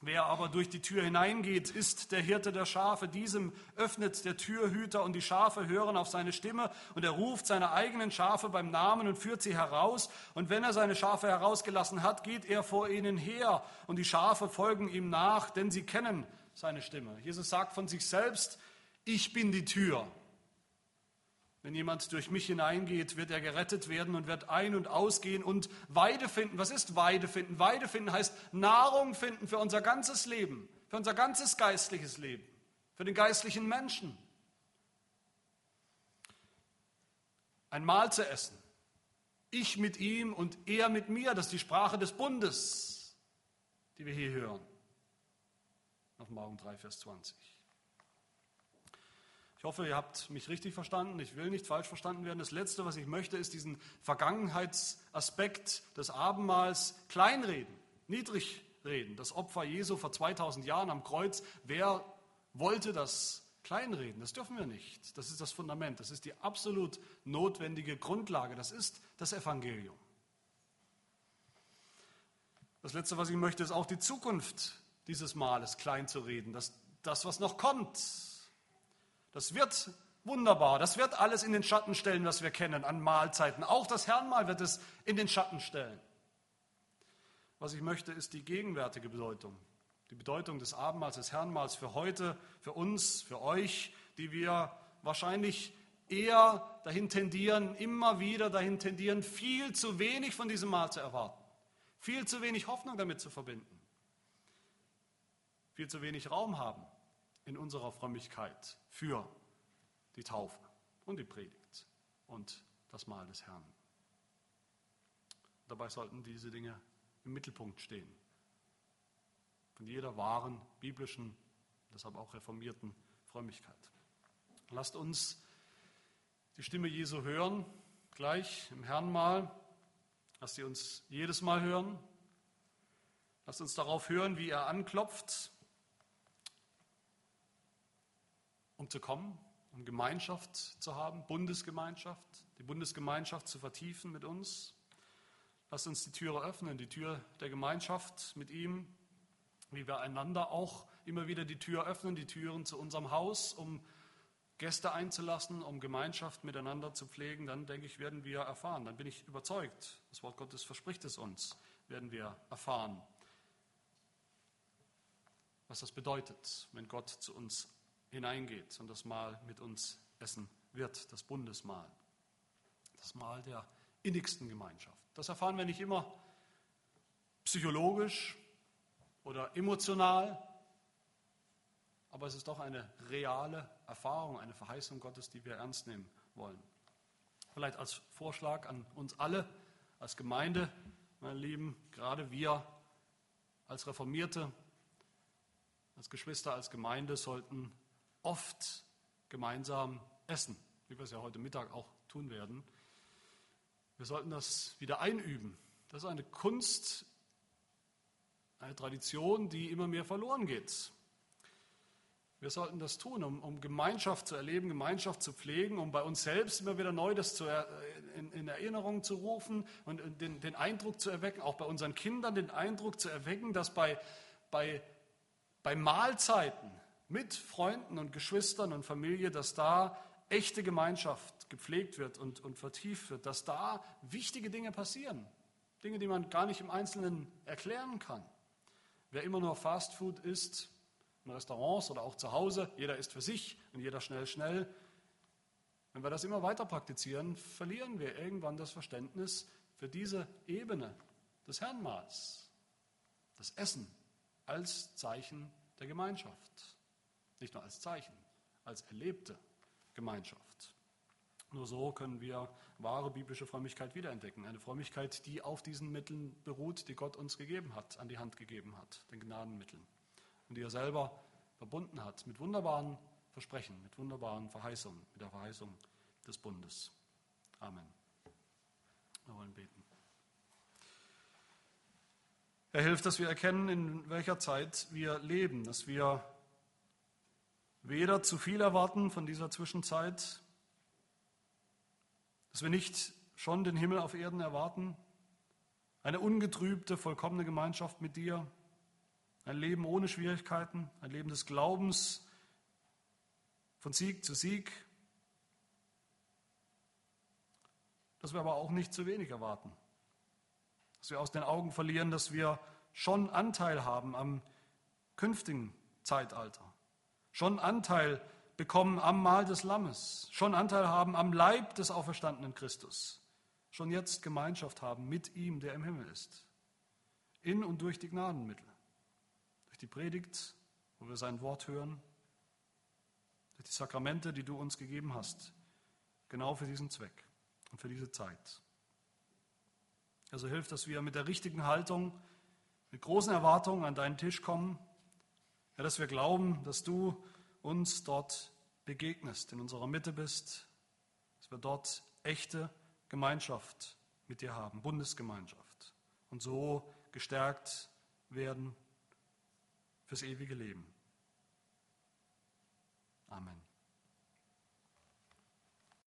Wer aber durch die Tür hineingeht, ist der Hirte der Schafe. Diesem öffnet der Türhüter und die Schafe hören auf seine Stimme und er ruft seine eigenen Schafe beim Namen und führt sie heraus. Und wenn er seine Schafe herausgelassen hat, geht er vor ihnen her und die Schafe folgen ihm nach, denn sie kennen seine Stimme. Jesus sagt von sich selbst, ich bin die Tür. Wenn jemand durch mich hineingeht, wird er gerettet werden und wird ein- und ausgehen und Weide finden. Was ist Weide finden? Weide finden heißt Nahrung finden für unser ganzes Leben, für unser ganzes geistliches Leben, für den geistlichen Menschen. Ein Mahl zu essen. Ich mit ihm und er mit mir, das ist die Sprache des Bundes, die wir hier hören. Offenbarung 3, Vers 20. Ich hoffe, ihr habt mich richtig verstanden. Ich will nicht falsch verstanden werden. Das Letzte, was ich möchte, ist diesen Vergangenheitsaspekt des Abendmahls kleinreden, niedrig reden. Das Opfer Jesu vor 2000 Jahren am Kreuz. Wer wollte das kleinreden? Das dürfen wir nicht. Das ist das Fundament. Das ist die absolut notwendige Grundlage. Das ist das Evangelium. Das Letzte, was ich möchte, ist auch die Zukunft dieses Mahles klein zu reden. Das, das was noch kommt das wird wunderbar. Das wird alles in den Schatten stellen, was wir kennen an Mahlzeiten. Auch das Herrnmahl wird es in den Schatten stellen. Was ich möchte, ist die gegenwärtige Bedeutung. Die Bedeutung des Abendmahls, des Herrnmahls für heute, für uns, für euch, die wir wahrscheinlich eher dahin tendieren, immer wieder dahin tendieren, viel zu wenig von diesem Mahl zu erwarten. Viel zu wenig Hoffnung damit zu verbinden. Viel zu wenig Raum haben in unserer Frömmigkeit für die Taufe und die Predigt und das Mahl des Herrn. Dabei sollten diese Dinge im Mittelpunkt stehen. Von jeder wahren, biblischen, deshalb auch reformierten Frömmigkeit. Lasst uns die Stimme Jesu hören, gleich im Herrnmahl. Lasst sie uns jedes Mal hören. Lasst uns darauf hören, wie er anklopft um zu kommen, um Gemeinschaft zu haben, Bundesgemeinschaft, die Bundesgemeinschaft zu vertiefen mit uns. Lasst uns die Türe öffnen, die Tür der Gemeinschaft mit ihm, wie wir einander auch immer wieder die Tür öffnen, die Türen zu unserem Haus, um Gäste einzulassen, um Gemeinschaft miteinander zu pflegen, dann denke ich, werden wir erfahren. Dann bin ich überzeugt, das Wort Gottes verspricht es uns, werden wir erfahren, was das bedeutet, wenn Gott zu uns hineingeht und das Mahl mit uns essen wird, das Bundesmahl, das Mahl der innigsten Gemeinschaft. Das erfahren wir nicht immer psychologisch oder emotional, aber es ist doch eine reale Erfahrung, eine Verheißung Gottes, die wir ernst nehmen wollen. Vielleicht als Vorschlag an uns alle, als Gemeinde, meine Lieben, gerade wir als Reformierte, als Geschwister, als Gemeinde sollten oft gemeinsam essen, wie wir es ja heute Mittag auch tun werden. Wir sollten das wieder einüben. Das ist eine Kunst, eine Tradition, die immer mehr verloren geht. Wir sollten das tun, um, um, Gemeinschaft zu erleben, Gemeinschaft zu pflegen, um bei uns selbst immer wieder neu das zu, in, in, Erinnerung zu rufen und den, den, Eindruck zu erwecken, auch bei unseren Kindern den Eindruck zu erwecken, dass bei, bei, bei Mahlzeiten mit Freunden und Geschwistern und Familie, dass da echte Gemeinschaft gepflegt wird und, und vertieft wird, dass da wichtige Dinge passieren. Dinge, die man gar nicht im Einzelnen erklären kann. Wer immer nur Fastfood isst, in Restaurants oder auch zu Hause, jeder ist für sich und jeder schnell, schnell. Wenn wir das immer weiter praktizieren, verlieren wir irgendwann das Verständnis für diese Ebene des Herrnmahls, das Essen als Zeichen der Gemeinschaft. Nicht nur als Zeichen, als erlebte Gemeinschaft. Nur so können wir wahre biblische Frömmigkeit wiederentdecken. Eine Frömmigkeit, die auf diesen Mitteln beruht, die Gott uns gegeben hat, an die Hand gegeben hat, den Gnadenmitteln und die er selber verbunden hat mit wunderbaren Versprechen, mit wunderbaren Verheißungen, mit der Verheißung des Bundes. Amen. Wir wollen beten. Er hilft, dass wir erkennen, in welcher Zeit wir leben, dass wir weder zu viel erwarten von dieser Zwischenzeit, dass wir nicht schon den Himmel auf Erden erwarten, eine ungetrübte, vollkommene Gemeinschaft mit dir, ein Leben ohne Schwierigkeiten, ein Leben des Glaubens von Sieg zu Sieg. Dass wir aber auch nicht zu wenig erwarten. Dass wir aus den Augen verlieren, dass wir schon Anteil haben am künftigen Zeitalter. Schon Anteil bekommen am Mahl des Lammes. Schon Anteil haben am Leib des auferstandenen Christus. Schon jetzt Gemeinschaft haben mit ihm, der im Himmel ist. In und durch die Gnadenmittel durch die Predigt, wo wir sein Wort hören, durch die Sakramente, die du uns gegeben hast, genau für diesen Zweck und für diese Zeit. Also hilf, dass wir mit der richtigen Haltung, mit großen Erwartungen an deinen Tisch kommen, ja, dass wir glauben, dass du uns dort begegnest, in unserer Mitte bist, dass wir dort echte Gemeinschaft mit dir haben, Bundesgemeinschaft und so gestärkt werden fürs ewige Leben. Amen.